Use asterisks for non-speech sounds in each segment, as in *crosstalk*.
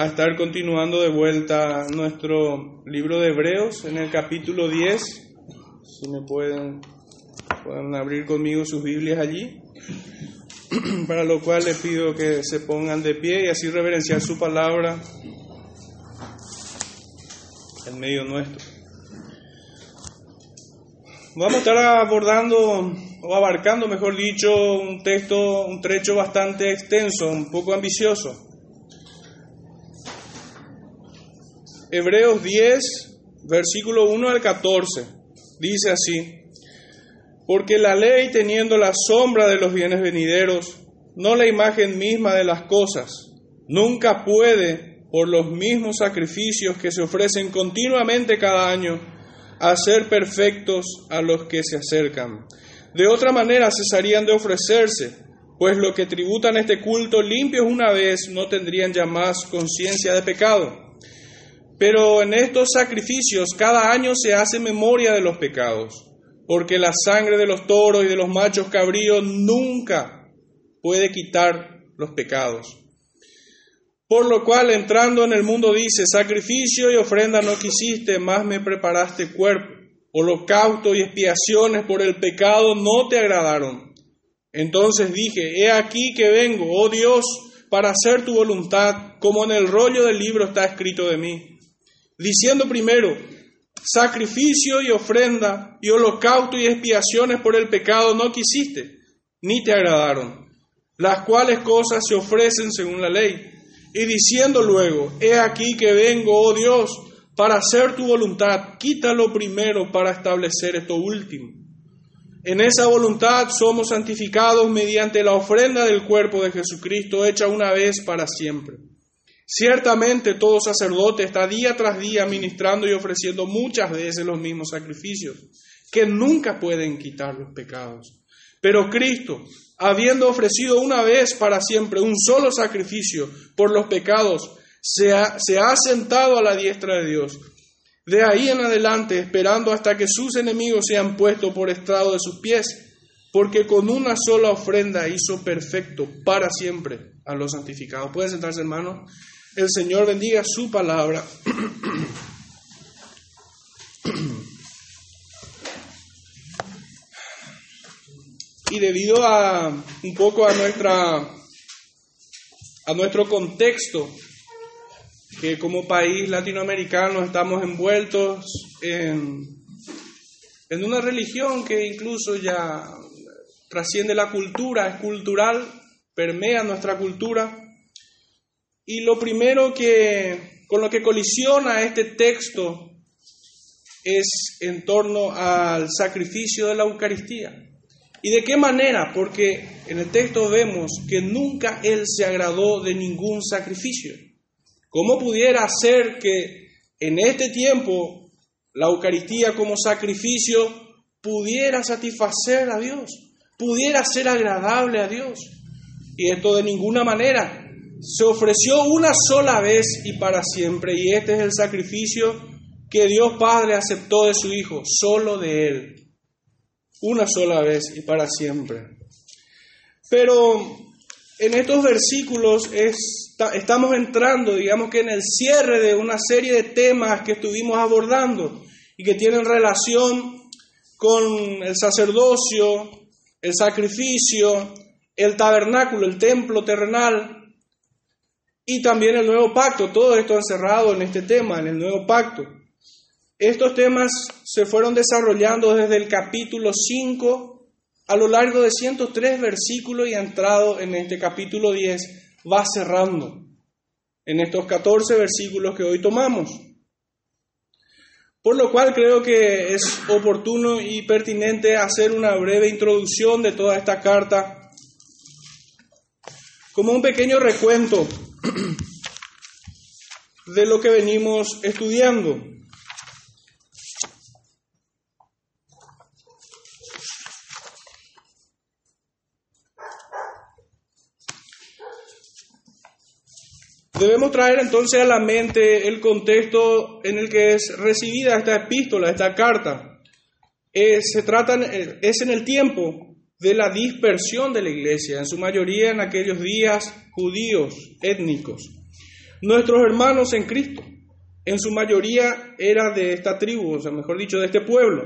a estar continuando de vuelta nuestro libro de Hebreos en el capítulo 10. Si me pueden, pueden abrir conmigo sus Biblias allí. *clears throat* Para lo cual les pido que se pongan de pie y así reverenciar su palabra en medio nuestro. Vamos a estar abordando o abarcando, mejor dicho, un texto, un trecho bastante extenso, un poco ambicioso. Hebreos 10, versículo 1 al 14, dice así, porque la ley teniendo la sombra de los bienes venideros, no la imagen misma de las cosas, nunca puede, por los mismos sacrificios que se ofrecen continuamente cada año, hacer perfectos a los que se acercan. De otra manera cesarían de ofrecerse, pues lo que tributan este culto limpios una vez no tendrían ya más conciencia de pecado. Pero en estos sacrificios cada año se hace memoria de los pecados, porque la sangre de los toros y de los machos cabríos nunca puede quitar los pecados. Por lo cual, entrando en el mundo, dice, sacrificio y ofrenda no quisiste, más me preparaste cuerpo. Holocausto y expiaciones por el pecado no te agradaron. Entonces dije, he aquí que vengo, oh Dios, para hacer tu voluntad, como en el rollo del libro está escrito de mí. Diciendo primero, sacrificio y ofrenda y holocausto y expiaciones por el pecado no quisiste, ni te agradaron, las cuales cosas se ofrecen según la ley y diciendo luego, he aquí que vengo, oh Dios, para hacer tu voluntad, quítalo primero para establecer esto último. En esa voluntad somos santificados mediante la ofrenda del cuerpo de Jesucristo hecha una vez para siempre. Ciertamente todo sacerdote está día tras día ministrando y ofreciendo muchas veces los mismos sacrificios, que nunca pueden quitar los pecados. Pero Cristo, habiendo ofrecido una vez para siempre un solo sacrificio por los pecados, se ha, se sentado a la diestra de Dios. De ahí en adelante, esperando hasta que sus enemigos sean puestos por estrado de sus pies, porque con una sola ofrenda hizo perfecto para siempre a los santificados. Pueden sentarse, hermanos. El Señor bendiga su palabra. y debido a un poco a nuestra a nuestro contexto que como país latinoamericano estamos envueltos en, en una religión que incluso ya trasciende la cultura, es cultural, permea nuestra cultura. Y lo primero que con lo que colisiona este texto es en torno al sacrificio de la Eucaristía. ¿Y de qué manera? Porque en el texto vemos que nunca Él se agradó de ningún sacrificio. ¿Cómo pudiera ser que en este tiempo la Eucaristía como sacrificio pudiera satisfacer a Dios, pudiera ser agradable a Dios? Y esto de ninguna manera. Se ofreció una sola vez y para siempre, y este es el sacrificio que Dios Padre aceptó de su Hijo, solo de Él una sola vez y para siempre. Pero en estos versículos estamos entrando, digamos que en el cierre de una serie de temas que estuvimos abordando y que tienen relación con el sacerdocio, el sacrificio, el tabernáculo, el templo terrenal y también el nuevo pacto. Todo esto encerrado en este tema, en el nuevo pacto. Estos temas se fueron desarrollando desde el capítulo 5 a lo largo de 103 versículos y entrado en este capítulo 10 va cerrando en estos 14 versículos que hoy tomamos. Por lo cual creo que es oportuno y pertinente hacer una breve introducción de toda esta carta como un pequeño recuento *clears throat* de lo que venimos estudiando. Debemos traer entonces a la mente el contexto en el que es recibida esta epístola, esta carta. Se es en el tiempo de la dispersión de la iglesia, en su mayoría en aquellos días judíos étnicos. nuestros hermanos en Cristo. En su mayoría era de esta tribu, o sea, mejor dicho, de este pueblo.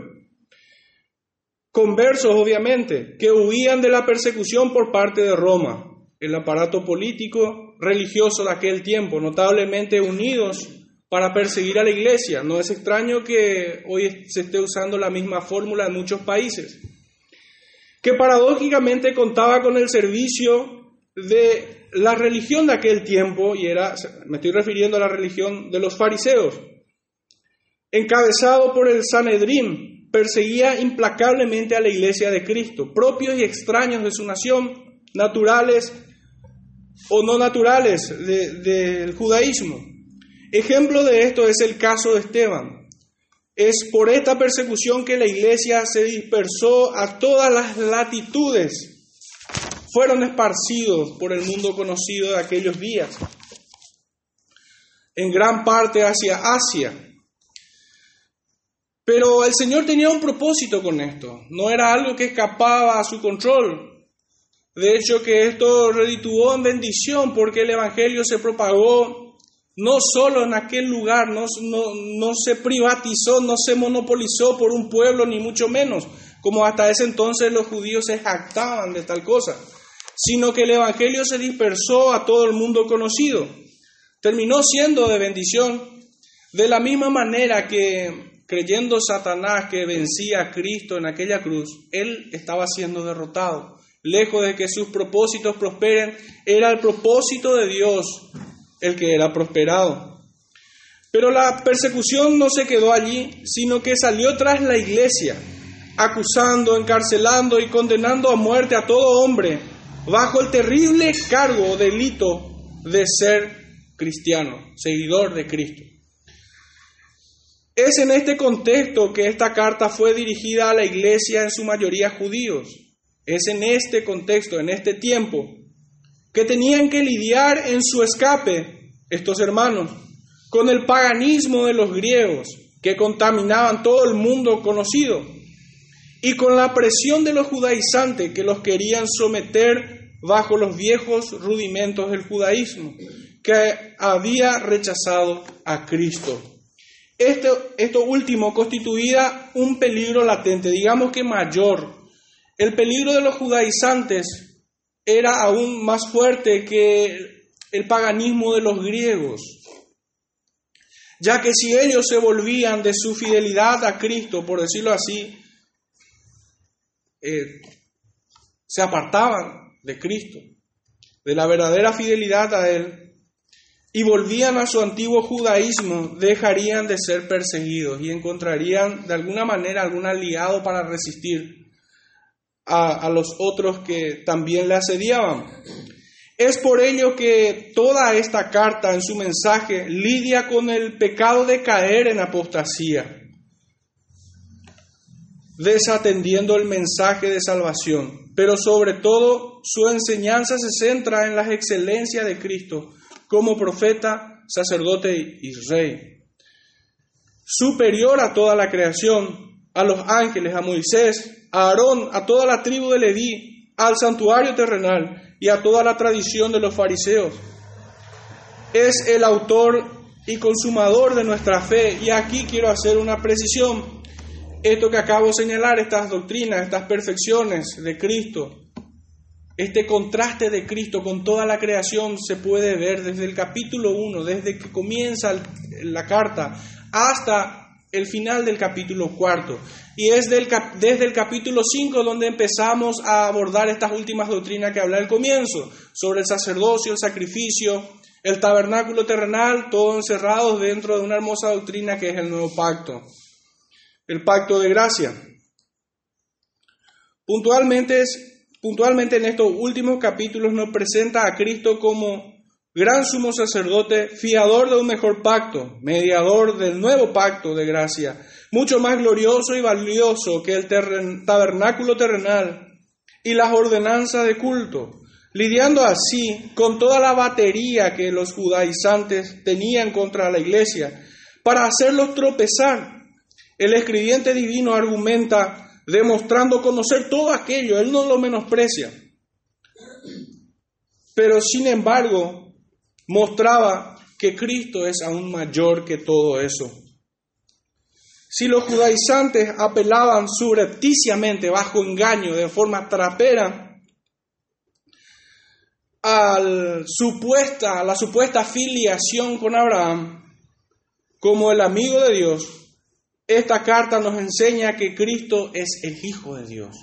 Conversos, obviamente, que huían de la persecución por parte de Roma, el aparato político religioso de aquel tiempo, notablemente unidos para perseguir a la iglesia. No es extraño que hoy se esté usando la misma fórmula en muchos países, que paradójicamente contaba con el servicio de la religión de aquel tiempo, y era, me estoy refiriendo a la religión de los fariseos, encabezado por el Sanedrín, perseguía implacablemente a la iglesia de Cristo, propios y extraños de su nación, naturales o no naturales del judaísmo. Ejemplo de esto es el caso de Esteban. Es por esta persecución que la iglesia se dispersó a todas las latitudes. Fueron esparcidos por el mundo conocido de aquellos días, en gran parte hacia Asia. Pero el Señor tenía un propósito con esto, no era algo que escapaba a su control. De hecho, que esto redituó en bendición porque el Evangelio se propagó no solo en aquel lugar, no, no, se privatizó, no se monopolizó por un pueblo, ni mucho menos, como hasta ese entonces los judíos se jactaban de tal cosa, sino que el Evangelio se dispersó a todo el mundo conocido. Terminó siendo de bendición, de la misma manera que creyendo Satanás que vencía a Cristo en aquella cruz, él estaba siendo derrotado. Lejos de que sus propósitos prosperen, era el propósito de Dios el que era prosperado. Pero la persecución no se quedó allí, sino que salió tras la iglesia, acusando, encarcelando y condenando a muerte a todo hombre, bajo el terrible cargo o delito de ser cristiano, seguidor de Cristo. Es en este contexto que esta carta fue dirigida a la iglesia en su mayoría judíos. Es en este contexto, en este tiempo, que tenían que lidiar en su escape, estos hermanos, con el paganismo de los griegos que contaminaban todo el mundo conocido y con la presión de los judaizantes que los querían someter bajo los viejos rudimentos del judaísmo que había rechazado a Cristo. Esto, esto último constituía un peligro latente, digamos que mayor. El peligro de los judaizantes era aún más fuerte que el paganismo de los griegos, ya que si ellos se volvían de su fidelidad a Cristo, por decirlo así, eh, se apartaban de Cristo, de la verdadera fidelidad a Él, y volvían a su antiguo judaísmo, dejarían de ser perseguidos y encontrarían de alguna manera algún aliado para resistir a, los otros que también le asediaban. Es por ello que toda esta carta en su mensaje lidia con el pecado de caer en apostasía, desatendiendo el mensaje de salvación, pero sobre todo su enseñanza se centra en las excelencias de Cristo como profeta, sacerdote y rey, superior a toda la creación, a los ángeles, a Moisés, a Aarón, a toda la tribu de Leví, al santuario terrenal y a toda la tradición de los fariseos. Es el autor y consumador de nuestra fe. Y aquí quiero hacer una precisión. Esto que acabo de señalar, estas doctrinas, estas perfecciones de Cristo, este contraste de Cristo con toda la creación se puede ver desde el capítulo 1, desde que comienza la carta, hasta el final del capítulo cuarto. Y es desde el capítulo 5 donde empezamos a abordar estas últimas doctrinas que habla al comienzo, sobre el sacerdocio, el sacrificio, el tabernáculo terrenal, todo encerrados dentro de una hermosa doctrina que es el nuevo pacto, el pacto de gracia. Puntualmente, puntualmente en estos últimos capítulos nos presenta a Cristo como gran sumo sacerdote, fiador de un mejor pacto, mediador del nuevo pacto de gracia, mucho más glorioso y valioso que el tabernáculo terrenal y las ordenanzas de culto, lidiando así con toda la batería que los judaizantes tenían contra la iglesia para hacerlos tropezar. El escribiente divino argumenta demostrando conocer todo aquello, él no lo menosprecia. Pero sin embargo, mostraba que Cristo es aún mayor que todo eso. Si los judaizantes apelaban subrepticiamente, bajo engaño, de forma trapera, al supuesta, a la supuesta filiación con Abraham como el amigo de Dios, esta carta nos enseña que Cristo es el Hijo de Dios.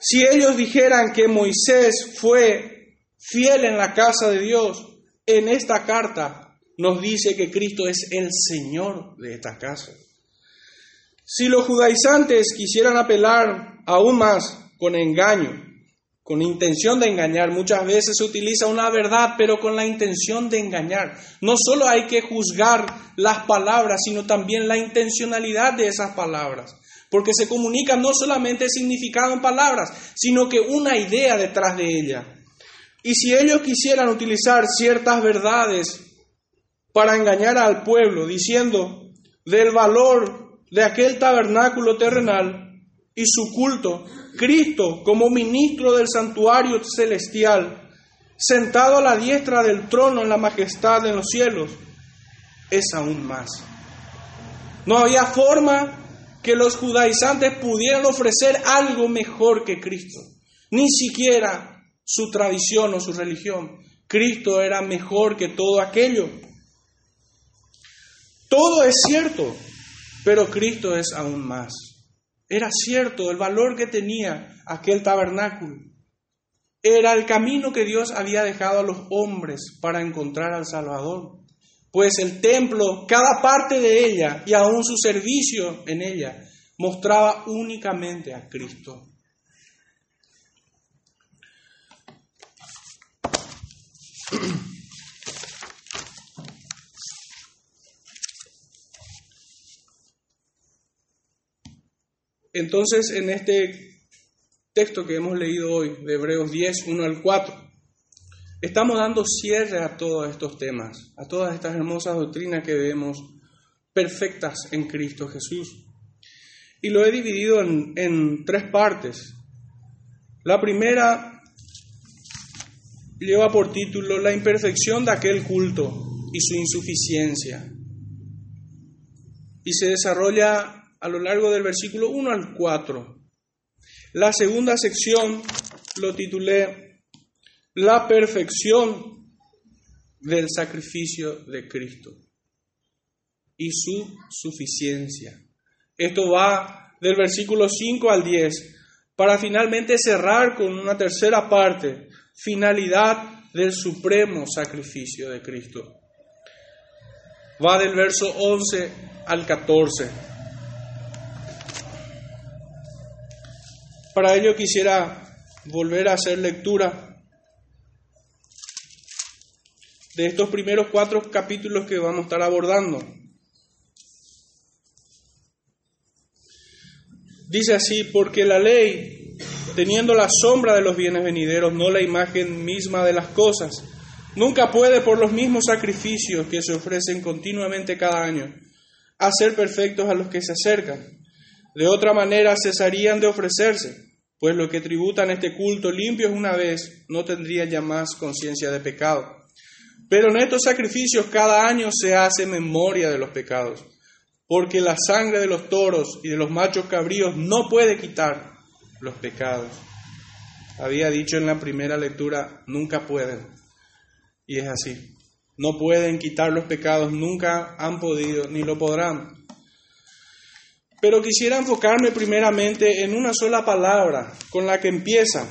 Si ellos dijeran que Moisés fue fiel en la casa de Dios, en esta carta nos dice que Cristo es el Señor de esta casa. Si los judaizantes quisieran apelar aún más con engaño, con intención de engañar, muchas veces se utiliza una verdad, pero con la intención de engañar. No solo hay que juzgar las palabras, sino también la intencionalidad de esas palabras porque se comunica no solamente el significado en palabras, sino que una idea detrás de ella. Y si ellos quisieran utilizar ciertas verdades para engañar al pueblo, diciendo del valor de aquel tabernáculo terrenal y su culto, Cristo como ministro del santuario celestial, sentado a la diestra del trono en la majestad de los cielos, es aún más. No había forma que los judaizantes pudieran ofrecer algo mejor que Cristo. Ni siquiera su tradición o su religión. Cristo era mejor que todo aquello. Todo es cierto, pero Cristo es aún más. Era cierto el valor que tenía aquel tabernáculo. Era el camino que Dios había dejado a los hombres para encontrar al Salvador pues el templo, cada parte de ella y aún su servicio en ella, mostraba únicamente a Cristo. Entonces, en este texto que hemos leído hoy, de Hebreos 10, 1 al 4, Estamos dando cierre a todos estos temas, a todas estas hermosas doctrinas que vemos perfectas en Cristo Jesús. Y lo he dividido en, tres partes. La primera lleva por título La imperfección de aquel culto y su insuficiencia. Y se desarrolla a lo largo del versículo 1 al 4. La segunda sección lo titulé la perfección del sacrificio de Cristo y su suficiencia. Esto va del versículo 5 al 10 para finalmente cerrar con una tercera parte, finalidad del supremo sacrificio de Cristo. Va del verso 11 al 14. Para ello quisiera volver a hacer lectura de estos primeros cuatro capítulos que vamos a estar abordando. Dice así, porque la ley, teniendo la sombra de los bienes venideros, no la imagen misma de las cosas, nunca puede por los mismos sacrificios que se ofrecen continuamente cada año, hacer perfectos a los que se acercan. De otra manera cesarían de ofrecerse, pues los que tributan este culto limpios una vez no tendrían ya más conciencia de pecado. Pero en estos sacrificios cada año se hace memoria de los pecados, porque la sangre de los toros y de los machos cabríos no puede quitar los pecados. Había dicho en la primera lectura, nunca pueden. Y es así. No pueden quitar los pecados, nunca han podido, ni lo podrán. Pero quisiera enfocarme primeramente en una sola palabra con la que empieza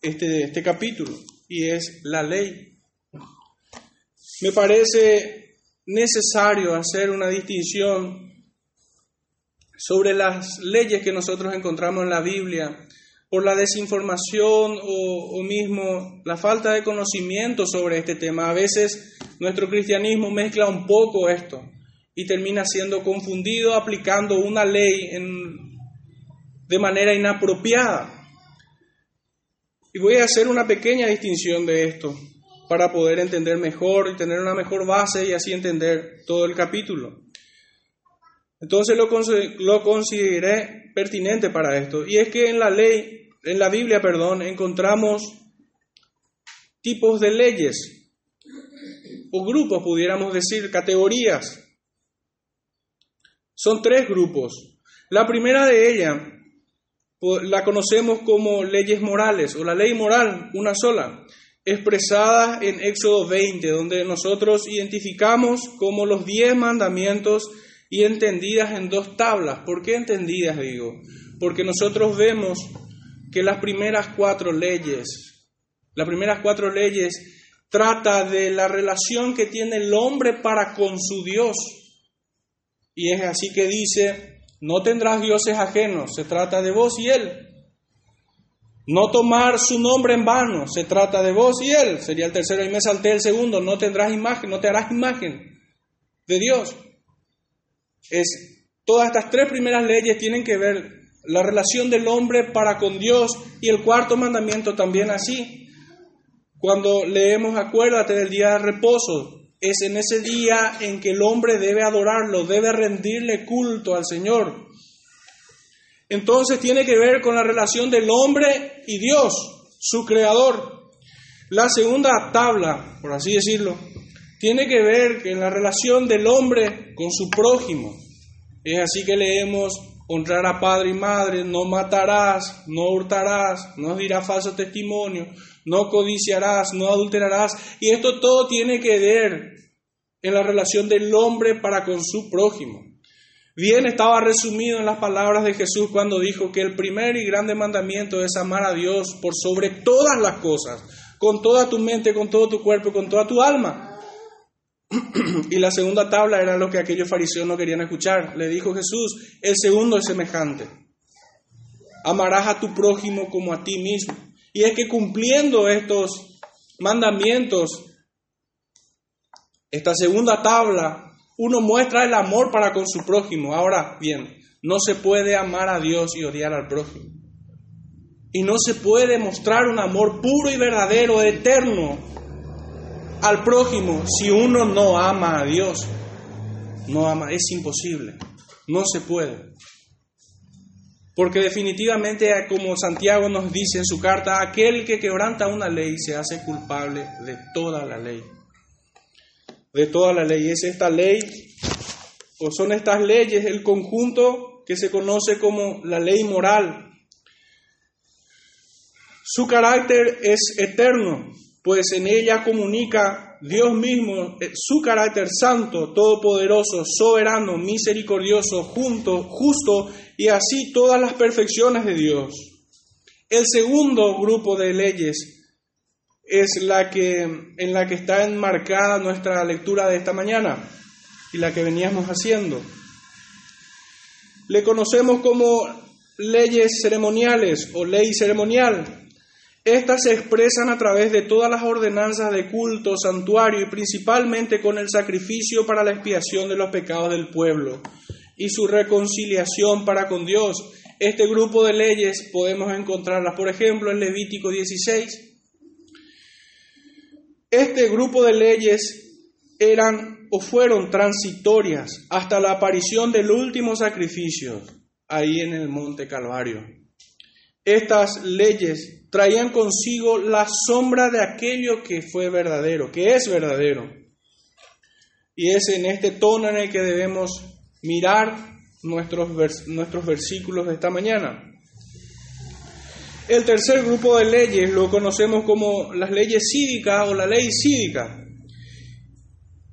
este, este capítulo, y es la ley. Me parece necesario hacer una distinción sobre las leyes que nosotros encontramos en la Biblia por la desinformación o, o, mismo la falta de conocimiento sobre este tema. A veces nuestro cristianismo mezcla un poco esto y termina siendo confundido aplicando una ley en, de manera inapropiada. Y voy a hacer una pequeña distinción de esto para poder entender mejor y tener una mejor base y así entender todo el capítulo. Entonces lo, lo consideré pertinente para esto. Y es que en la ley, en la Biblia, perdón, encontramos tipos de leyes. o grupos, pudiéramos decir, categorías. Son tres grupos. La primera de ellas la conocemos como leyes morales o la ley moral, una sola, expresada en Éxodo 20, donde nosotros identificamos como los diez mandamientos y entendidas en dos tablas. ¿Por qué entendidas, digo? Porque nosotros vemos que las primeras cuatro leyes, las primeras cuatro leyes trata de la relación que tiene el hombre para con su Dios. Y es así que dice, no tendrás dioses ajenos, se trata de vos y él. No tomar su nombre en vano, se trata de vos y él. Sería el tercero y me salté el segundo, no tendrás imagen, no te harás imagen de Dios. Es todas estas tres primeras leyes tienen que ver la relación del hombre para con Dios y el cuarto mandamiento también así. Cuando leemos acuérdate del día de reposo, es en ese día en que el hombre debe adorarlo, debe rendirle culto al Señor. Entonces tiene que ver con la relación del hombre y Dios, su creador. La segunda tabla, por así decirlo, tiene que ver con la relación del hombre con su prójimo. Es así que leemos honrar a padre y madre, no matarás, no hurtarás, no dirás falso testimonio, no codiciarás, no adulterarás. Y esto todo tiene que ver en la relación del hombre para con su prójimo. Bien estaba resumido en las palabras de Jesús cuando dijo que el primer y grande mandamiento es amar a Dios por sobre todas las cosas, con toda tu mente, con todo tu cuerpo, con toda tu alma. *clears throat* y la segunda tabla era lo que aquellos fariseos no querían escuchar. Le dijo Jesús, el segundo es semejante. Amarás a tu prójimo como a ti mismo. Y es que cumpliendo estos mandamientos, esta segunda tabla, uno muestra el amor para con su prójimo. Ahora bien, no se puede amar a Dios y odiar al prójimo. Y no se puede mostrar un amor puro y verdadero, eterno, al prójimo si uno no ama a Dios. No ama, es imposible. No se puede. Porque definitivamente, como Santiago nos dice en su carta, aquel que quebranta una ley se hace culpable de toda la ley. De toda la ley. Es esta ley, o son estas leyes, el conjunto que se conoce como la ley moral. Su carácter es eterno, pues en ella comunica Dios mismo, eh, su carácter santo, todopoderoso, soberano, misericordioso, junto, justo y así todas las perfecciones de Dios. El segundo grupo de leyes es la que en la que está enmarcada nuestra lectura de esta mañana y la que veníamos haciendo. Le conocemos como leyes ceremoniales o ley ceremonial. Estas se expresan a través de todas las ordenanzas de culto, santuario y principalmente con el sacrificio para la expiación de los pecados del pueblo y su reconciliación para con Dios. Este grupo de leyes podemos encontrarlas, por ejemplo, en Levítico 16. Este grupo de leyes eran o fueron transitorias hasta la aparición del último sacrificio ahí en el monte Calvario. Estas leyes traían consigo la sombra de aquello que fue verdadero, que es verdadero. Y es en este tono en el que debemos mirar nuestros, nuestros versículos de esta mañana. El tercer grupo de leyes lo conocemos como las leyes cívicas o la ley cívica,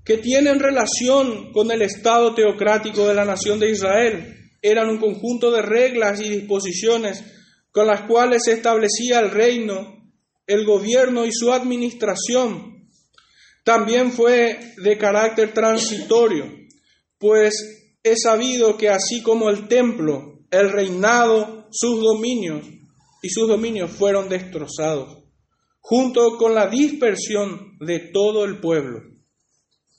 que tienen relación con el Estado teocrático de la nación de Israel. Eran un conjunto de reglas y disposiciones con las cuales se establecía el reino, el gobierno y su administración. También fue de carácter transitorio, pues es sabido que así como el templo, el reinado, sus dominios y sus dominios fueron destrozados, junto con la dispersión de todo el pueblo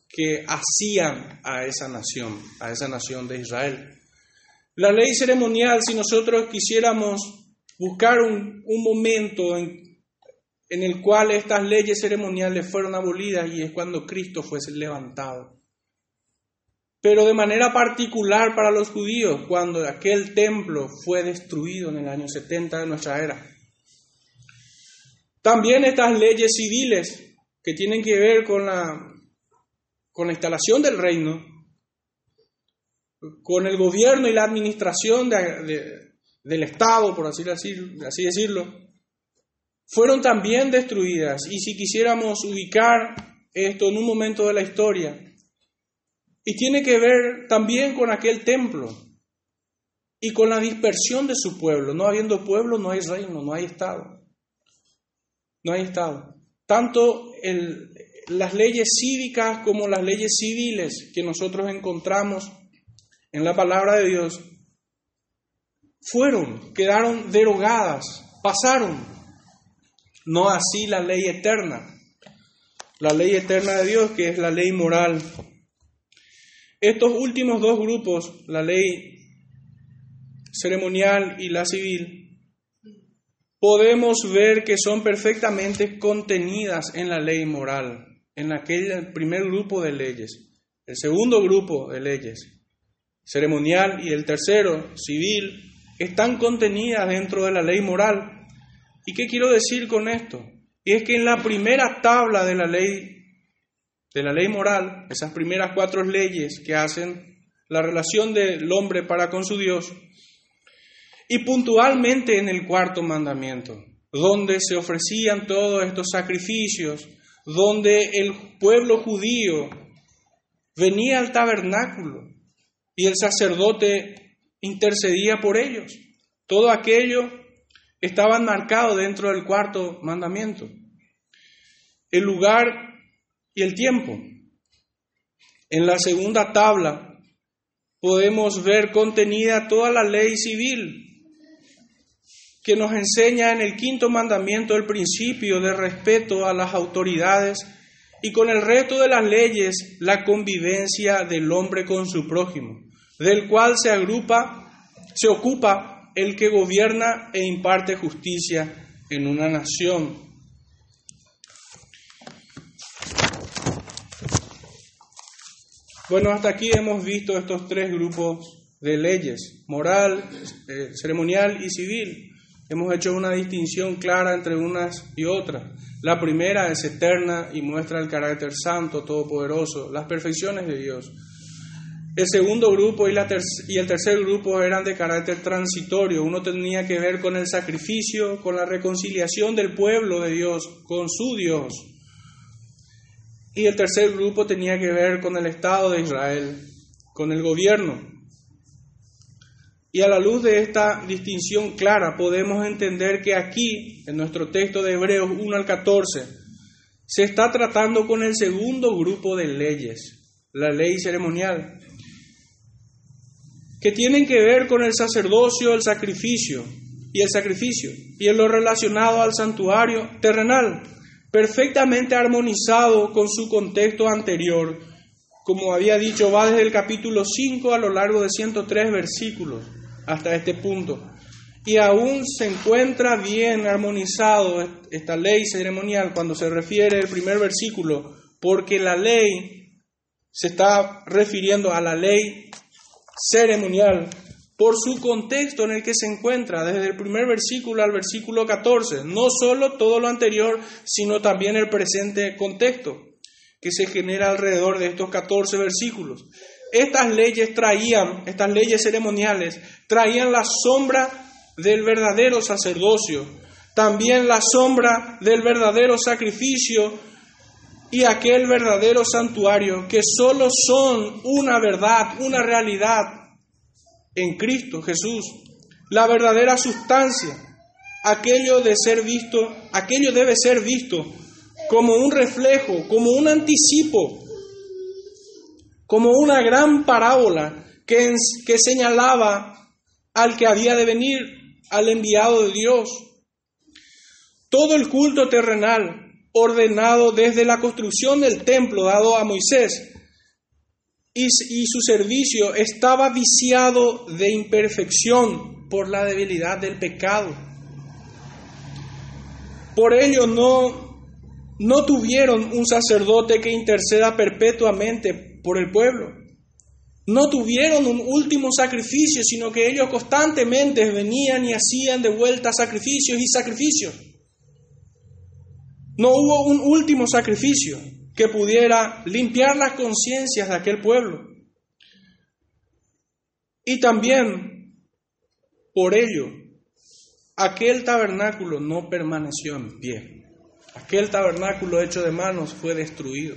que hacían a esa nación, a esa nación de Israel. La ley ceremonial, si nosotros quisiéramos buscar un, momento en, el cual estas leyes ceremoniales fueron abolidas y es cuando Cristo fue levantado. Pero de manera particular para los judíos, cuando aquel templo fue destruido en el año 70 de nuestra era. También estas leyes civiles que tienen que ver con la, instalación del reino, con el gobierno y la administración del Estado, por así, así decirlo, fueron también destruidas. Y si quisiéramos ubicar esto en un momento de la historia, y tiene que ver también con aquel templo y con la dispersión de su pueblo. No habiendo pueblo, no hay reino, no hay Estado. No hay Estado. Tanto las leyes cívicas como las leyes civiles que nosotros encontramos en la palabra de Dios fueron, quedaron derogadas, pasaron. No así la ley eterna, la ley eterna de Dios que es la ley moral. Estos últimos dos grupos, la ley ceremonial y la civil, podemos ver que son perfectamente contenidas en la ley moral, en aquel primer grupo de leyes. El segundo grupo de leyes, ceremonial, y el tercero, civil, están contenidas dentro de la ley moral. ¿Y qué quiero decir con esto? Y es que en la primera tabla de la ley de la ley moral, esas primeras cuatro leyes que hacen la relación del hombre para con su Dios, y puntualmente en el cuarto mandamiento, donde se ofrecían todos estos sacrificios, donde el pueblo judío venía al tabernáculo y el sacerdote intercedía por ellos. Todo aquello estaba marcado dentro del cuarto mandamiento. El lugar y el tiempo. En la segunda tabla podemos ver contenida toda la ley civil que nos enseña en el quinto mandamiento el principio de respeto a las autoridades y con el resto de las leyes la convivencia del hombre con su prójimo, del cual se agrupa, se ocupa el que gobierna e imparte justicia en una nación. Bueno, hasta aquí hemos visto estos tres grupos de leyes, moral, eh, ceremonial y civil. Hemos hecho una distinción clara entre unas y otras. La primera es eterna y muestra el carácter santo, todopoderoso, las perfecciones de Dios. El segundo grupo y, el tercer grupo eran de carácter transitorio. Uno tenía que ver con el sacrificio, con la reconciliación del pueblo de Dios, con su Dios. Y el tercer grupo tenía que ver con el Estado de Israel, con el gobierno. Y a la luz de esta distinción clara podemos entender que aquí, en nuestro texto de Hebreos 1 al 14, se está tratando con el segundo grupo de leyes, la ley ceremonial, que tienen que ver con el sacerdocio, el sacrificio y el sacrificio, y en lo relacionado al santuario terrenal, perfectamente armonizado con su contexto anterior, como había dicho, va desde el capítulo 5 a lo largo de 103 versículos hasta este punto. Y aún se encuentra bien armonizado esta ley ceremonial cuando se refiere el primer versículo, porque la ley se está refiriendo a la ley ceremonial por su contexto en el que se encuentra, desde el primer versículo al versículo 14, no solo todo lo anterior, sino también el presente contexto que se genera alrededor de estos 14 versículos. Estas leyes traían, estas leyes ceremoniales, traían la sombra del verdadero sacerdocio, también la sombra del verdadero sacrificio y aquel verdadero santuario, que solo son una verdad, una realidad en Cristo Jesús, la verdadera sustancia, aquello de ser visto, aquello debe ser visto como un reflejo, como un anticipo como una gran parábola que, que señalaba al que había de venir, al enviado de Dios. Todo el culto terrenal, ordenado desde la construcción del templo dado a Moisés, y, su servicio estaba viciado de imperfección por la debilidad del pecado. Por ello no, no tuvieron un sacerdote que interceda perpetuamente por el pueblo. No tuvieron un último sacrificio, sino que ellos constantemente venían y hacían de vuelta sacrificios y sacrificios. No hubo un último sacrificio. que pudiera limpiar las conciencias de aquel pueblo. Y también, por ello, aquel tabernáculo no permaneció en pie. Aquel tabernáculo hecho de manos fue destruido.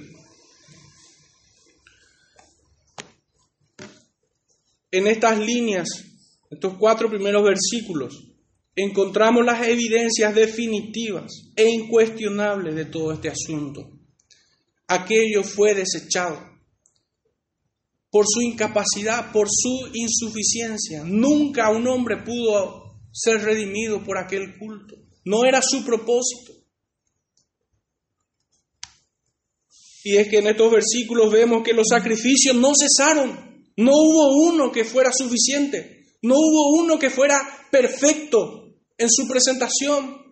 En estas líneas, estos cuatro primeros versículos, encontramos las evidencias definitivas e incuestionables de todo este asunto. Aquello fue desechado por su incapacidad, por su insuficiencia. Nunca un hombre pudo ser redimido por aquel culto. No era su propósito. Y es que en estos versículos vemos que los sacrificios no cesaron. No hubo uno que fuera suficiente. No hubo uno que fuera perfecto en su presentación.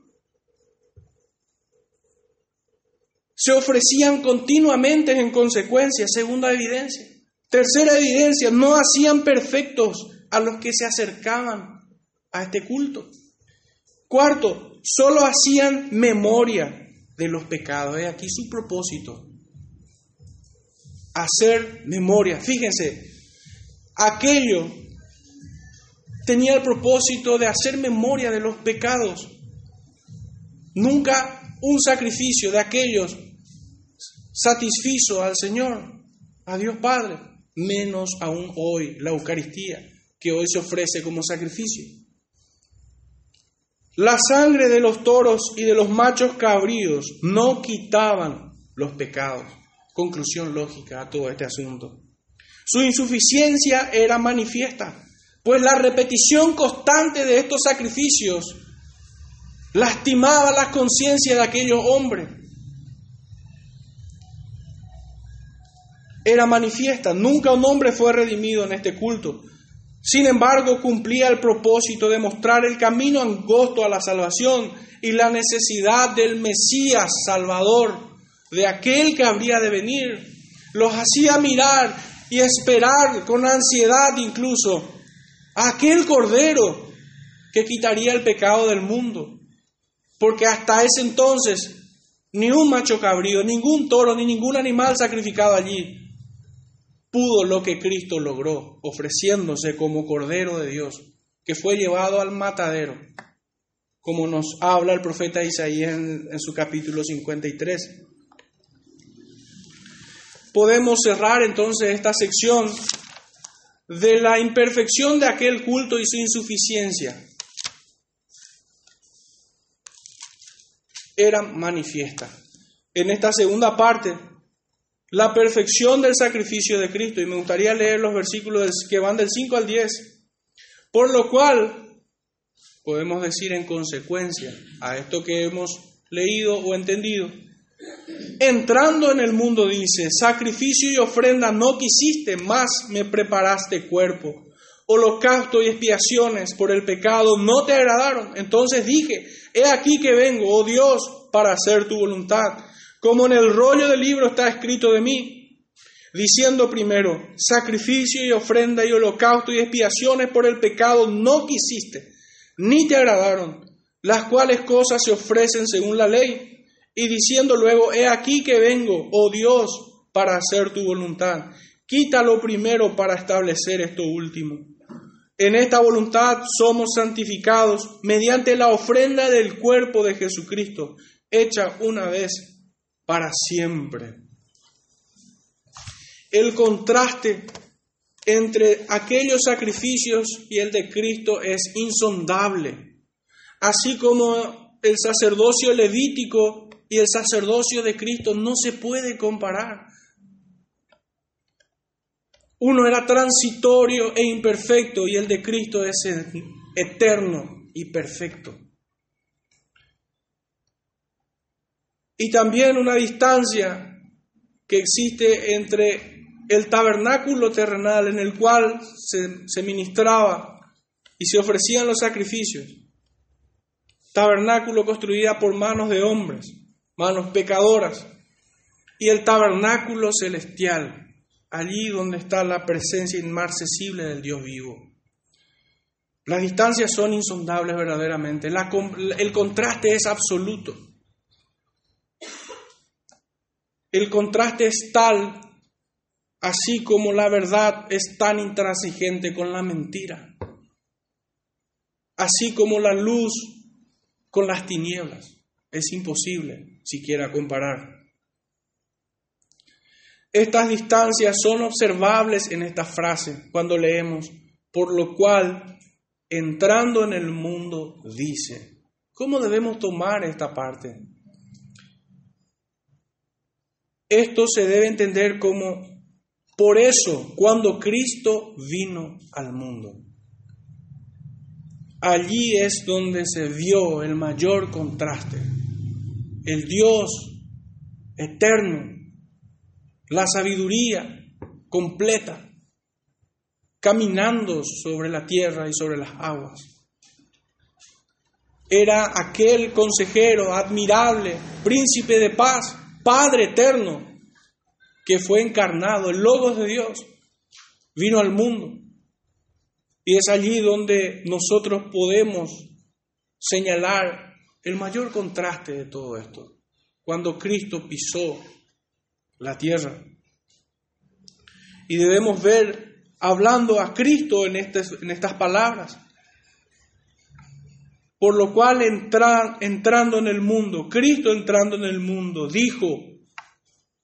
Se ofrecían continuamente en consecuencia, segunda evidencia. Tercera evidencia, no hacían perfectos a los que se acercaban a este culto. Cuarto, solo hacían memoria de los pecados. Es aquí su propósito. Hacer memoria. Fíjense, aquello tenía el propósito de hacer memoria de los pecados. Nunca un sacrificio de aquellos satisfizo al Señor, a Dios Padre menos aún hoy la Eucaristía, que hoy se ofrece como sacrificio. La sangre de los toros y de los machos cabríos no quitaban los pecados. Conclusión lógica a todo este asunto. Su insuficiencia era manifiesta, pues la repetición constante de estos sacrificios lastimaba la conciencia de aquellos hombres era manifiesta. Nunca un hombre fue redimido en este culto. Sin embargo, cumplía el propósito de mostrar el camino angosto a la salvación y la necesidad del Mesías Salvador, de aquel que habría de venir. Los hacía mirar y esperar con ansiedad incluso aquel Cordero que quitaría el pecado del mundo. Porque hasta ese entonces ni un macho cabrío, ningún toro, ni ningún animal sacrificado allí pudo lo que Cristo logró, ofreciéndose como Cordero de Dios, que fue llevado al matadero, como nos habla el profeta Isaías en, en su capítulo 53. Podemos cerrar entonces esta sección de la imperfección de aquel culto y su insuficiencia. Era manifiesta. En esta segunda parte la perfección del sacrificio de Cristo. Y me gustaría leer los versículos que van del 5 al 10. Por lo cual, podemos decir en consecuencia a esto que hemos leído o entendido, entrando en el mundo dice, sacrificio y ofrenda no quisiste, más me preparaste cuerpo. Holocausto y expiaciones por el pecado no te agradaron. Entonces dije, he aquí que vengo, oh Dios, para hacer tu voluntad como en el rollo del libro está escrito de mí, diciendo primero, sacrificio y ofrenda y holocausto y expiaciones por el pecado no quisiste, ni te agradaron, las cuales cosas se ofrecen según la ley, y diciendo luego, he aquí que vengo, oh Dios, para hacer tu voluntad. Quítalo primero para establecer esto último. En esta voluntad somos santificados mediante la ofrenda del cuerpo de Jesucristo, hecha una vez para siempre. El contraste entre aquellos sacrificios y el de Cristo es insondable, así como el sacerdocio levítico y el sacerdocio de Cristo no se puede comparar. Uno era transitorio e imperfecto y el de Cristo es eterno y perfecto. y también una distancia que existe entre el tabernáculo terrenal en el cual se, ministraba y se ofrecían los sacrificios, tabernáculo construida por manos de hombres, manos pecadoras, y el tabernáculo celestial, allí donde está la presencia inmarcesible del Dios vivo. Las distancias son insondables verdaderamente, el contraste es absoluto. El contraste es tal, así como la verdad es tan intransigente con la mentira, así como la luz con las tinieblas. Es imposible siquiera comparar. Estas distancias son observables en esta frase cuando leemos, por lo cual, entrando en el mundo, dice. ¿Cómo debemos tomar esta parte? Esto se debe entender como, por eso, cuando Cristo vino al mundo. Allí es donde se vio el mayor contraste. El Dios eterno la sabiduría completa, caminando sobre la tierra y sobre las aguas. Era aquel consejero admirable, príncipe de paz, Padre eterno, que fue encarnado, el Logos de Dios, vino al mundo. Y es allí donde nosotros podemos señalar el mayor contraste de todo esto. Cuando Cristo pisó la tierra. Y debemos ver hablando a Cristo en, en estas palabras. Por lo cual entrando en el mundo, Cristo entrando en el mundo, dijo,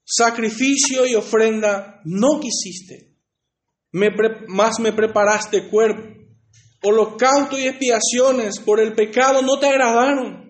sacrificio y ofrenda no quisiste, me más me preparaste cuerpo, holocausto y expiaciones por el pecado no te agradaron.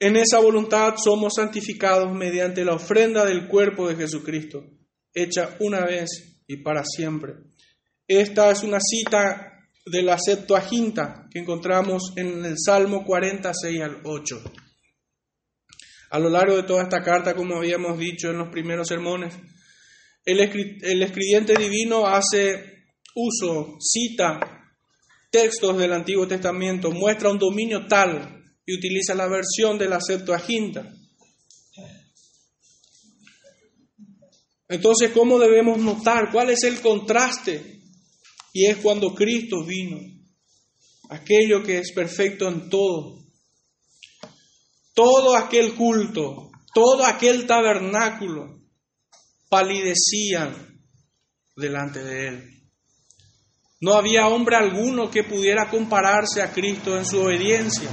En esa voluntad somos santificados mediante la ofrenda del cuerpo de Jesucristo, hecha una vez y para siempre. Esta es una cita de la Septuaginta que encontramos en el Salmo 46 al 8. A lo largo de toda esta carta, como habíamos dicho en los primeros sermones, el, el escribiente divino hace uso, cita textos del Antiguo Testamento, muestra un dominio tal y utiliza la versión de la Septuaginta. Entonces, ¿cómo debemos notar? ¿Cuál es el contraste? Y es cuando Cristo vino, aquello que es perfecto en todo. Todo aquel culto, todo aquel tabernáculo palidecían delante de él. No había hombre alguno que pudiera compararse a Cristo en su obediencia.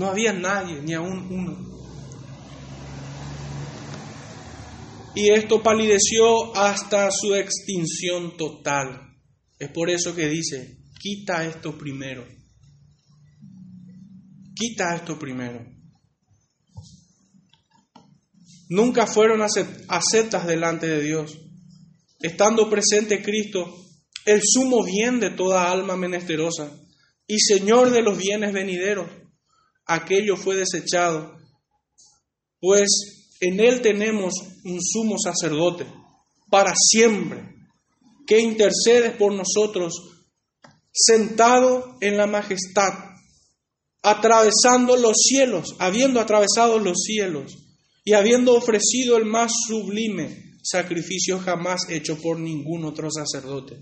No había nadie, ni aún uno. Y esto palideció hasta su extinción total. Es por eso que dice, quita esto primero. Quita esto primero. Nunca fueron aceptas delante de Dios. Estando presente Cristo, el sumo bien de toda alma menesterosa y Señor de los bienes venideros aquello fue desechado, pues en Él tenemos un sumo sacerdote para siempre, que intercede por nosotros, sentado en la majestad, atravesando los cielos, habiendo atravesado los cielos y habiendo ofrecido el más sublime sacrificio jamás hecho por ningún otro sacerdote.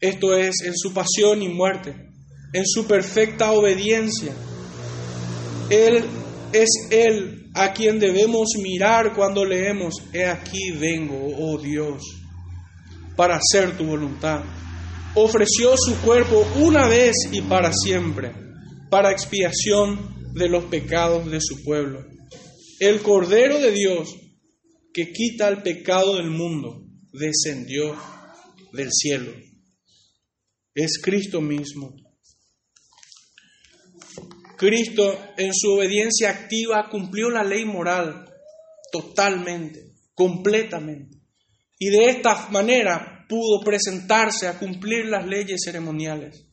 Esto es en su pasión y muerte en su perfecta obediencia. Él es Él a quien debemos mirar cuando leemos, he aquí vengo, oh Dios, para hacer tu voluntad. Ofreció su cuerpo una vez y para siempre, para expiación de los pecados de su pueblo. El Cordero de Dios, que quita el pecado del mundo, descendió del cielo. Es Cristo mismo Cristo en su obediencia activa cumplió la ley moral totalmente, completamente. Y de esta manera pudo presentarse a cumplir las leyes ceremoniales.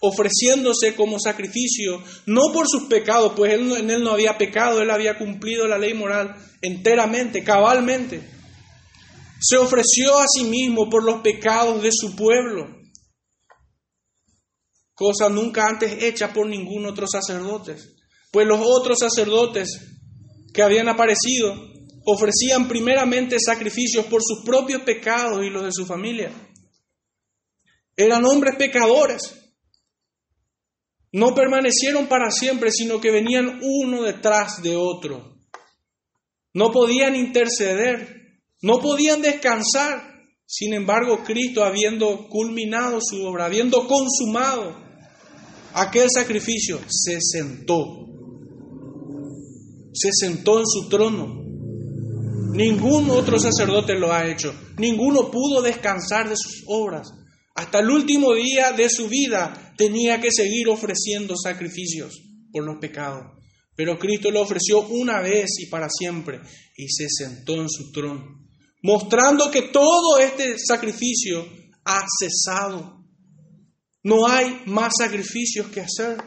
ofreciéndose como sacrificio, no por sus pecados, pues en él no había pecado, él había cumplido la ley moral enteramente, cabalmente. Se ofreció a sí mismo por los pecados de su pueblo, cosa nunca antes hecha por ningún otro sacerdote, pues los otros sacerdotes que habían aparecido ofrecían primeramente sacrificios por sus propios pecados y los de su familia. Eran hombres pecadores. No permanecieron para siempre, sino que venían uno detrás de otro. No podían interceder, no podían descansar. Sin embargo, Cristo, habiendo culminado su obra, habiendo consumado aquel sacrificio, se sentó. Se sentó en su trono Ningún otro sacerdote lo ha hecho. Ninguno pudo descansar de sus obras. Hasta el último día de su vida tenía que seguir ofreciendo sacrificios por los pecados. Pero Cristo lo ofreció una vez y para siempre y se sentó en su trono, mostrando que todo este sacrificio ha cesado. No hay más sacrificios que hacer.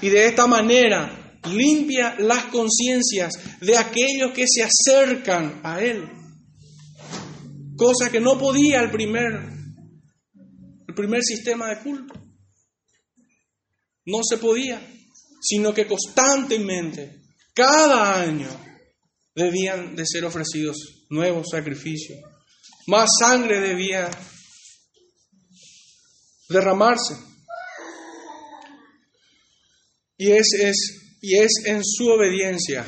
Y de esta manera limpia las conciencias de aquellos que se acercan a Él. Cosa que no podía el primer, el primer sistema de culto. No se podía, sino que constantemente, cada año, debían de ser ofrecidos nuevos sacrificios. Más sangre debía derramarse. Y ese es y es en su obediencia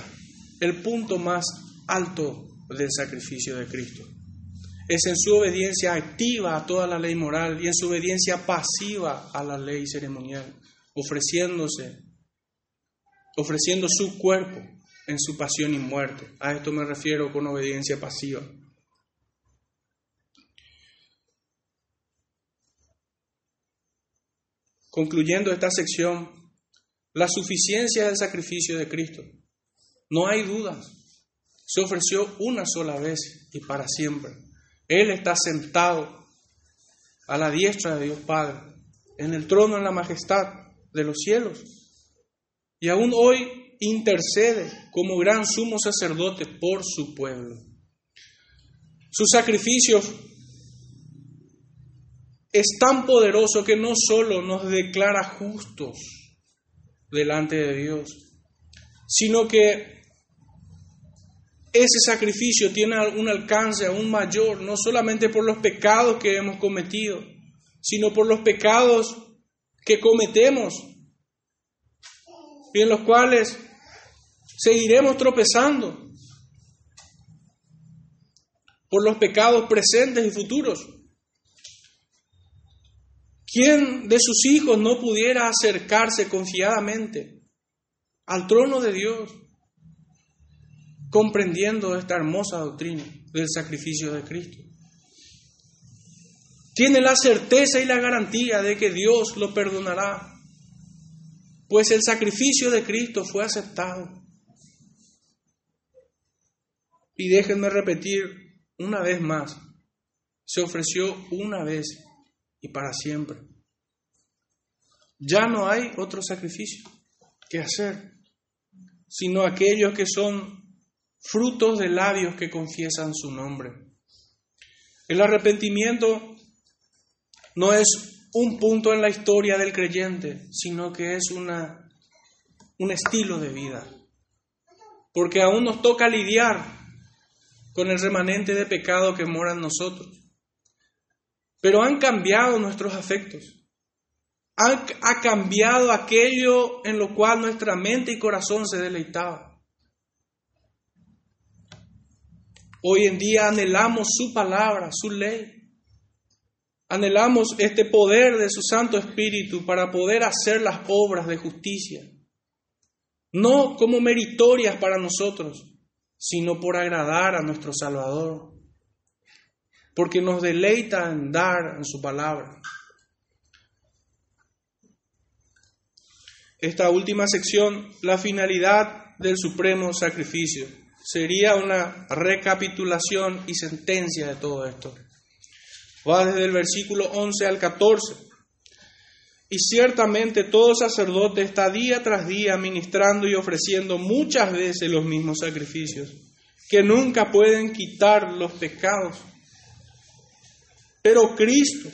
el punto más alto del sacrificio de Cristo. Es en su obediencia activa a toda la ley moral y en su obediencia pasiva a la ley ceremonial, ofreciéndose, ofreciendo su cuerpo en su pasión y muerte. A esto me refiero con obediencia pasiva. Concluyendo esta sección, la suficiencia del sacrificio de Cristo. No hay dudas. Se ofreció una sola vez y para siempre. Él está sentado a la diestra de Dios Padre, en el trono, en la majestad de los cielos. Y aún hoy intercede como gran sumo sacerdote por su pueblo. Su sacrificio es tan poderoso que no solo nos declara justos, delante de Dios, sino que ese sacrificio tiene un alcance aún mayor, no solamente por los pecados que hemos cometido, sino por los pecados que cometemos y en los cuales seguiremos tropezando, por los pecados presentes y futuros. ¿Quién de sus hijos no pudiera acercarse confiadamente al trono de Dios, comprendiendo esta hermosa doctrina del sacrificio de Cristo? Tiene la certeza y la garantía de que Dios lo perdonará, pues el sacrificio de Cristo fue aceptado. Y déjenme repetir una vez más, se ofreció una vez y para siempre. Ya no hay otro sacrificio que hacer, sino aquellos que son frutos de labios que confiesan su nombre. El arrepentimiento no es un punto en la historia del creyente, sino que es una, un estilo de vida. Porque aún nos toca lidiar con el remanente de pecado que mora en nosotros. Pero han cambiado nuestros afectos. ha cambiado aquello en lo cual nuestra mente y corazón se deleitaba. Hoy en día anhelamos su palabra, su ley. Anhelamos este poder de su Santo Espíritu para poder hacer las obras de justicia. No como meritorias para nosotros, sino por agradar a nuestro Salvador porque nos deleita en dar en su palabra. Esta última sección, la finalidad del supremo sacrificio, sería una recapitulación y sentencia de todo esto. Va desde el versículo 11 al 14. Y ciertamente todo sacerdote está día tras día ministrando y ofreciendo muchas veces los mismos sacrificios, que nunca pueden quitar los pecados. Pero Cristo,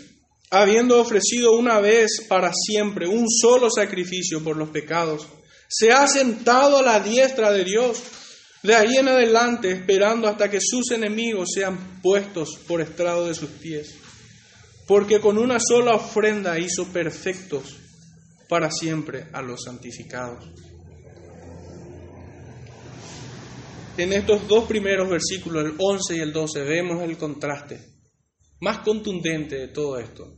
habiendo ofrecido una vez para siempre un solo sacrificio por los pecados, se ha sentado a la diestra de Dios, de ahí en adelante esperando hasta que sus enemigos sean puestos por estrado de sus pies porque con una sola ofrenda hizo perfectos para siempre a los santificados. En estos dos primeros versículos, el 11 y el 12, vemos el contraste más contundente de todo esto.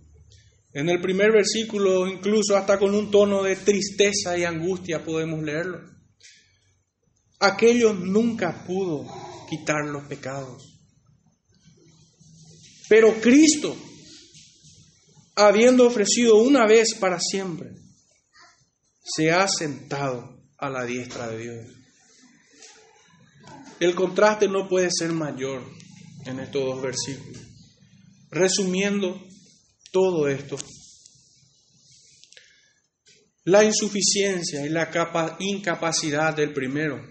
En el primer versículo, incluso hasta con un tono de tristeza y angustia podemos leerlo. Aquello nunca pudo quitar los pecados. Pero Cristo habiendo ofrecido una vez para siempre, se ha sentado a la diestra de Dios. El contraste no puede ser mayor en estos dos versículos. Resumiendo todo esto, la insuficiencia y la incapacidad del primero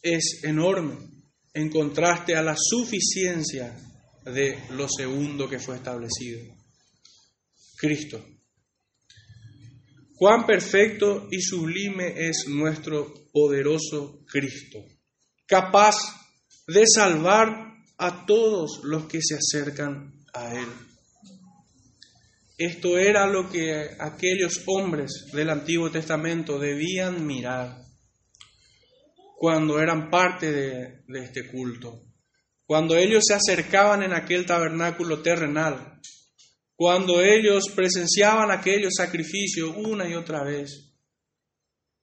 es enorme en contraste a la suficiencia de lo segundo que fue establecido. Cristo. Cuán perfecto y sublime es nuestro poderoso Cristo, capaz de salvar a todos los que se acercan a Él. Esto era lo que aquellos hombres del Antiguo Testamento debían mirar cuando eran parte de, este culto. Cuando ellos se acercaban en aquel tabernáculo terrenal, cuando ellos presenciaban aquellos sacrificios una y otra vez,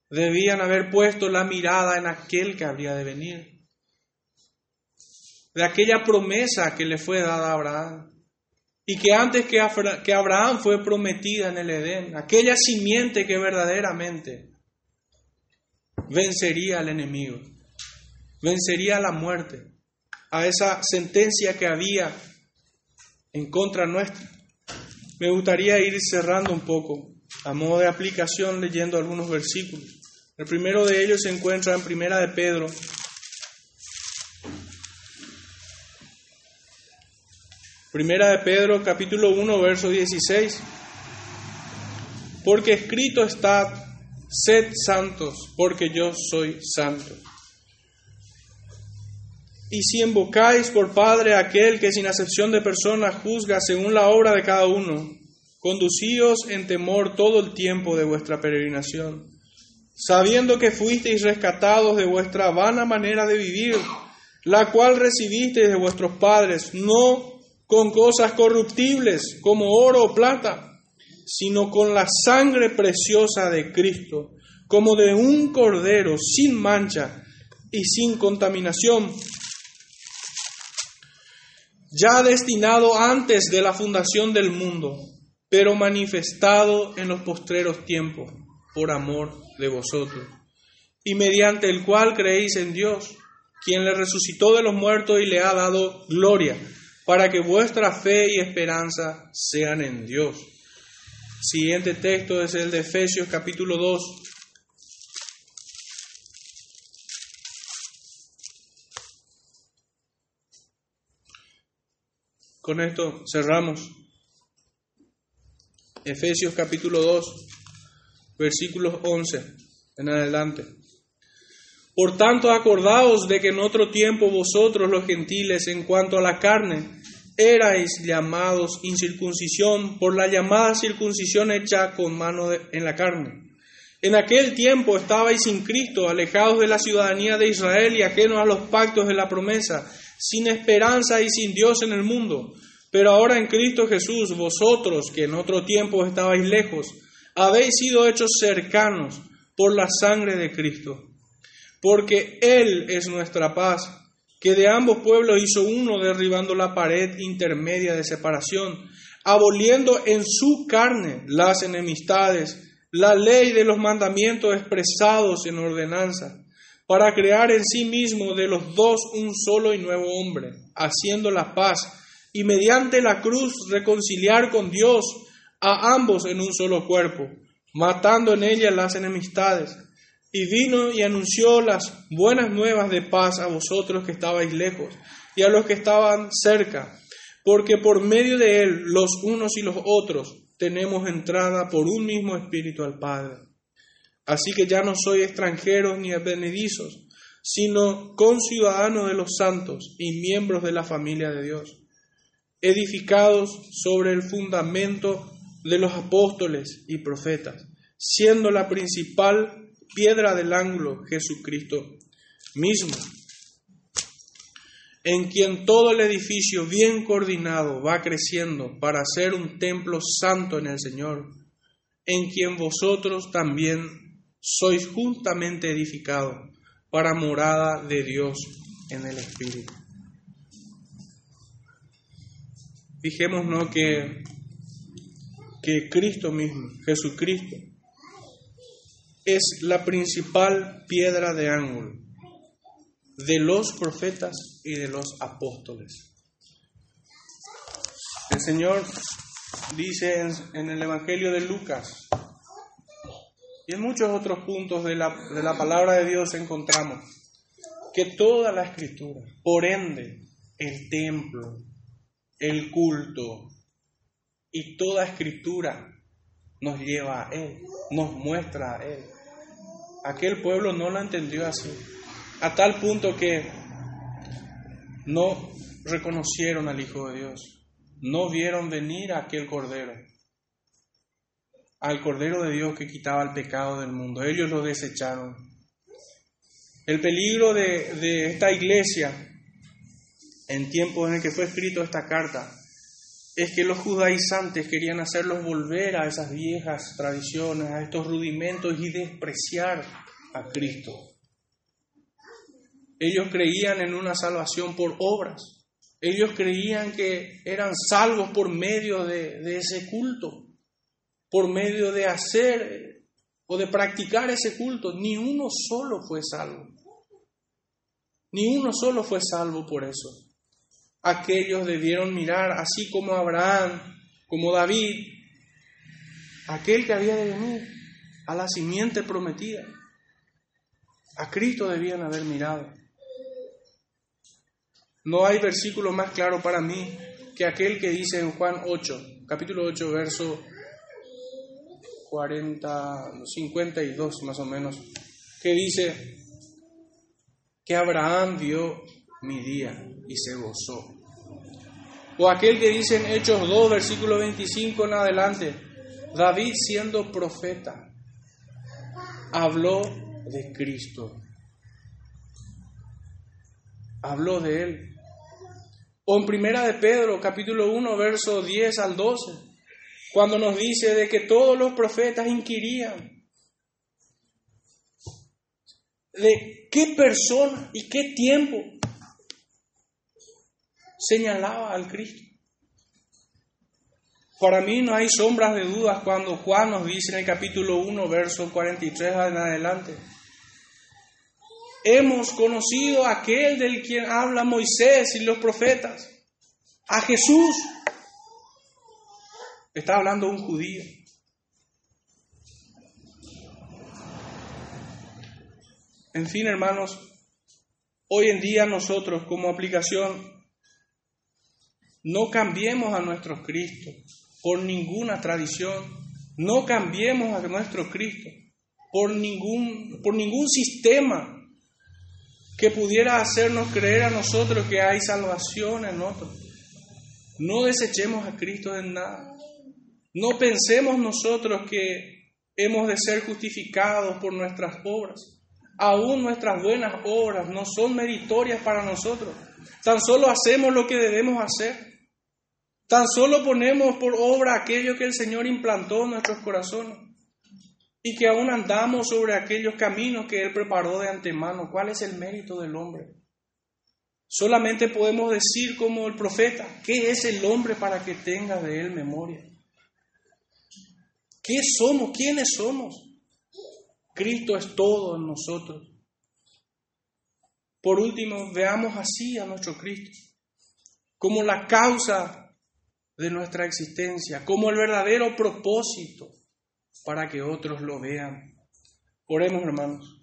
debían haber puesto la mirada en aquel que habría de venir, de aquella promesa que le fue dada a Abraham, y que antes que Abraham fue prometida en el Edén, aquella simiente que verdaderamente vencería al enemigo, vencería a la muerte a esa sentencia que había en contra nuestra. Me gustaría ir cerrando un poco, a modo de aplicación, leyendo algunos versículos. El primero de ellos se encuentra en Primera de Pedro. Primera de Pedro, capítulo 1, verso 16. Porque escrito está, sed santos, porque yo soy santo. Y si invocáis por Padre aquel que sin acepción de personas juzga según la obra de cada uno, conducíos en temor todo el tiempo de vuestra peregrinación, sabiendo que fuisteis rescatados de vuestra vana manera de vivir, la cual recibisteis de vuestros padres, no con cosas corruptibles como oro o plata, sino con la sangre preciosa de Cristo, como de un cordero sin mancha y sin contaminación ya destinado antes de la fundación del mundo, pero manifestado en los postreros tiempos por amor de vosotros, y mediante el cual creéis en Dios, quien le resucitó de los muertos y le ha dado gloria, para que vuestra fe y esperanza sean en Dios. Siguiente texto es el de Efesios capítulo 2, Con esto cerramos. Efesios capítulo 2, versículos 11 en adelante. Por tanto, acordaos de que en otro tiempo vosotros los gentiles en cuanto a la carne erais llamados incircuncisión por la llamada circuncisión hecha con mano en la carne. En aquel tiempo estabais sin Cristo, alejados de la ciudadanía de Israel y ajenos a los pactos de la promesa sin esperanza y sin Dios en el mundo. Pero ahora en Cristo Jesús, vosotros que en otro tiempo estabais lejos, habéis sido hechos cercanos por la sangre de Cristo. Porque Él es nuestra paz, que de ambos pueblos hizo uno derribando la pared intermedia de separación, aboliendo en su carne las enemistades, la ley de los mandamientos expresados en ordenanza para crear en sí mismo de los dos un solo y nuevo hombre, haciendo la paz y mediante la cruz reconciliar con Dios a ambos en un solo cuerpo, matando en ella las enemistades. Y vino y anunció las buenas nuevas de paz a vosotros que estabais lejos y a los que estaban cerca, porque por medio de él los unos y los otros tenemos entrada por un mismo espíritu al Padre. Así que ya no soy extranjeros ni advenedizos, sino conciudadanos de los santos y miembros de la familia de Dios, edificados sobre el fundamento de los apóstoles y profetas, siendo la principal piedra del ángulo Jesucristo mismo, en quien todo el edificio bien coordinado va creciendo para ser un templo santo en el Señor, en quien vosotros también sois juntamente edificados para morada de Dios en el Espíritu. Fijémonos que, que Cristo mismo, Jesucristo, es la principal piedra de ángulo de los profetas y de los apóstoles. El Señor dice en, el Evangelio de Lucas, y en muchos otros puntos de la, de la palabra de Dios encontramos que toda la escritura, por ende, el templo, el culto y toda escritura nos lleva a Él, nos muestra a Él. Aquel pueblo no lo entendió así, a tal punto que no reconocieron al Hijo de Dios, no vieron venir a aquel Cordero al Cordero de Dios que quitaba el pecado del mundo. Ellos lo desecharon. El peligro de, esta iglesia en tiempos en el que fue escrito esta carta es que los judaizantes querían hacerlos volver a esas viejas tradiciones, a estos rudimentos y despreciar a Cristo. Ellos creían en una salvación por obras. Ellos creían que eran salvos por medio de ese culto por medio de hacer o de practicar ese culto, ni uno solo fue salvo. Ni uno solo fue salvo por eso. Aquellos debieron mirar, así como Abraham, como David, aquel que había de venir a la simiente prometida. A Cristo debían haber mirado. No hay versículo más claro para mí que aquel que dice en Juan 8, capítulo 8, verso 40, 52 más o menos, que dice que Abraham vio mi día y se gozó. O aquel que dice en Hechos 2, versículo 25 en adelante, David siendo profeta, habló de Cristo, habló de él. O en Primera de Pedro, capítulo 1, verso 10 al 12, cuando nos dice de que todos los profetas inquirían de qué persona y qué tiempo señalaba al Cristo. Para mí no hay sombras de dudas cuando Juan nos dice en el capítulo 1, verso 43 en adelante. Hemos conocido a aquel del quien habla Moisés y los profetas, a Jesús, Está hablando un judío. En fin, hermanos, hoy en día nosotros como aplicación no cambiemos a nuestro Cristo por ninguna tradición, no cambiemos a nuestro Cristo por ningún, por ningún sistema que pudiera hacernos creer a nosotros que hay salvación en otros. No desechemos a Cristo en nada. No pensemos nosotros que hemos de ser justificados por nuestras obras. Aún nuestras buenas obras no son meritorias para nosotros. Tan solo hacemos lo que debemos hacer. Tan solo ponemos por obra aquello que el Señor implantó en nuestros corazones. Y que aún andamos sobre aquellos caminos que Él preparó de antemano. ¿Cuál es el mérito del hombre? Solamente podemos decir como el profeta, ¿qué es el hombre para que tenga de él memoria? ¿Qué somos? ¿Quiénes somos? Cristo es todo en nosotros. Por último, veamos así a nuestro Cristo. como la causa de nuestra existencia, como el verdadero propósito para que otros lo vean. Oremos, hermanos.